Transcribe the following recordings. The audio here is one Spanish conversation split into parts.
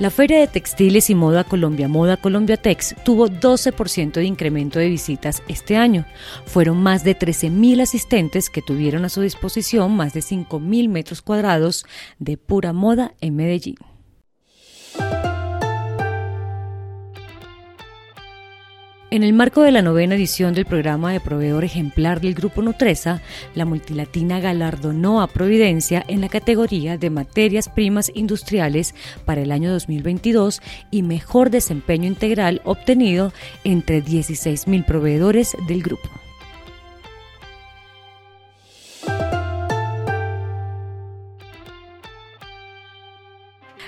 La Feria de Textiles y Moda Colombia Moda Colombia Tex tuvo 12% de incremento de visitas este año. Fueron más de 13.000 asistentes que tuvieron a su disposición más de 5.000 metros cuadrados de pura moda en Medellín. En el marco de la novena edición del programa de proveedor ejemplar del Grupo Nutresa, la multilatina galardonó a Providencia en la categoría de materias primas industriales para el año 2022 y mejor desempeño integral obtenido entre 16.000 proveedores del grupo.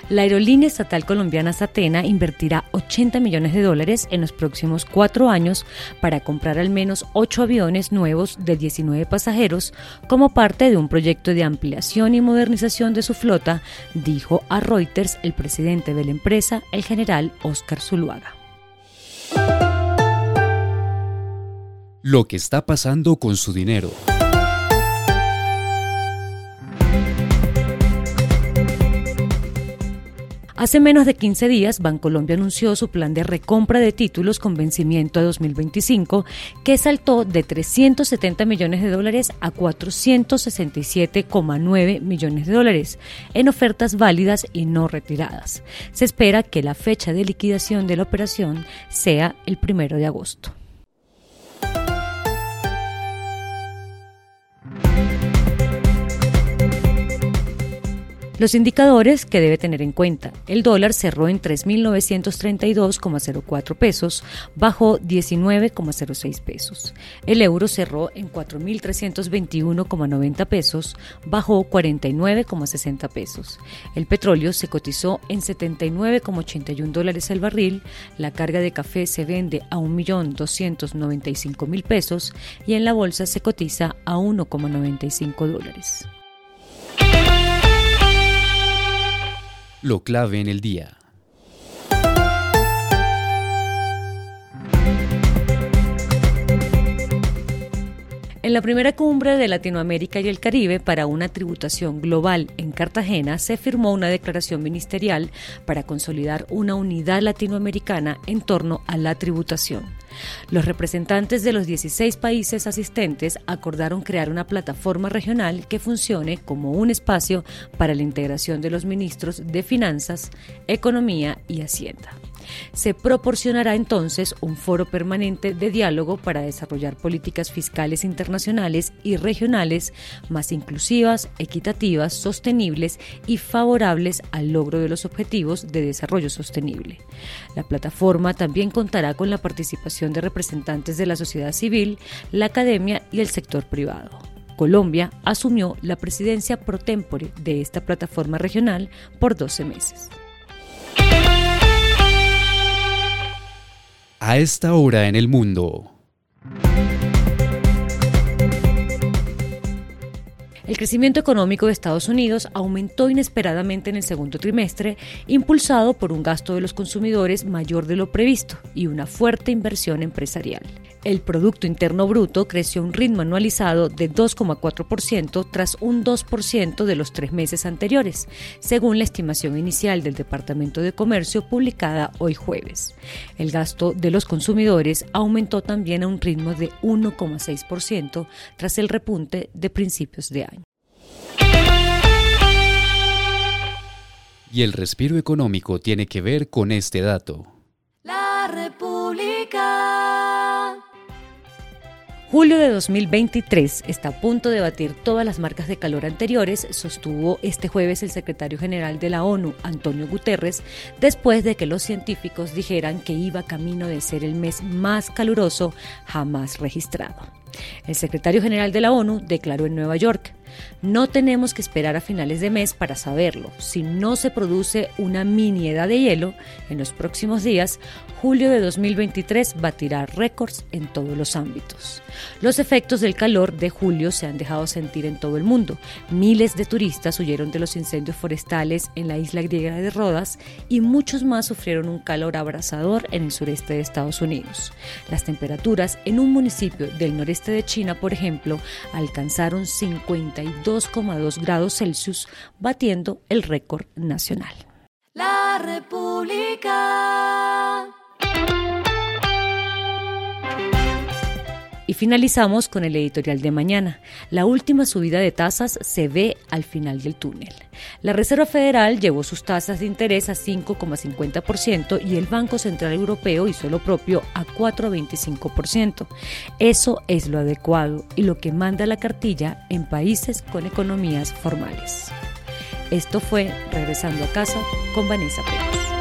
La aerolínea estatal colombiana Satena invertirá 80 millones de dólares en los próximos cuatro años para comprar al menos ocho aviones nuevos de 19 pasajeros como parte de un proyecto de ampliación y modernización de su flota, dijo a Reuters el presidente de la empresa, el general Oscar Zuluaga. Lo que está pasando con su dinero. Hace menos de 15 días, Bancolombia anunció su plan de recompra de títulos con vencimiento a 2025, que saltó de 370 millones de dólares a 467,9 millones de dólares en ofertas válidas y no retiradas. Se espera que la fecha de liquidación de la operación sea el primero de agosto. Los indicadores que debe tener en cuenta. El dólar cerró en 3.932,04 pesos, bajó 19,06 pesos. El euro cerró en 4.321,90 pesos, bajó 49,60 pesos. El petróleo se cotizó en 79,81 dólares el barril. La carga de café se vende a 1.295.000 pesos y en la bolsa se cotiza a 1,95 dólares. Lo clave en el día. En la primera cumbre de Latinoamérica y el Caribe para una tributación global en Cartagena se firmó una declaración ministerial para consolidar una unidad latinoamericana en torno a la tributación. Los representantes de los 16 países asistentes acordaron crear una plataforma regional que funcione como un espacio para la integración de los ministros de Finanzas, Economía y Hacienda. Se proporcionará entonces un foro permanente de diálogo para desarrollar políticas fiscales internacionales y regionales más inclusivas, equitativas, sostenibles y favorables al logro de los objetivos de desarrollo sostenible. La plataforma también contará con la participación de representantes de la sociedad civil, la academia y el sector privado. Colombia asumió la presidencia pro tempore de esta plataforma regional por 12 meses. A esta hora en el mundo. El crecimiento económico de Estados Unidos aumentó inesperadamente en el segundo trimestre, impulsado por un gasto de los consumidores mayor de lo previsto y una fuerte inversión empresarial. El Producto Interno Bruto creció a un ritmo anualizado de 2,4% tras un 2% de los tres meses anteriores, según la estimación inicial del Departamento de Comercio publicada hoy jueves. El gasto de los consumidores aumentó también a un ritmo de 1,6% tras el repunte de principios de año. Y el respiro económico tiene que ver con este dato. Julio de 2023 está a punto de batir todas las marcas de calor anteriores, sostuvo este jueves el secretario general de la ONU, Antonio Guterres, después de que los científicos dijeran que iba camino de ser el mes más caluroso jamás registrado. El secretario general de la ONU declaró en Nueva York, no tenemos que esperar a finales de mes para saberlo. Si no se produce una mini edad de hielo en los próximos días, julio de 2023 batirá récords en todos los ámbitos. Los efectos del calor de julio se han dejado sentir en todo el mundo. Miles de turistas huyeron de los incendios forestales en la isla griega de Rodas y muchos más sufrieron un calor abrasador en el sureste de Estados Unidos. Las temperaturas en un municipio del noreste de China, por ejemplo, alcanzaron 52,2 grados Celsius, batiendo el récord nacional. La República. Y finalizamos con el editorial de mañana. La última subida de tasas se ve al final del túnel. La Reserva Federal llevó sus tasas de interés a 5,50% y el Banco Central Europeo hizo lo propio a 4,25%. Eso es lo adecuado y lo que manda la cartilla en países con economías formales. Esto fue Regresando a casa con Vanessa Pérez.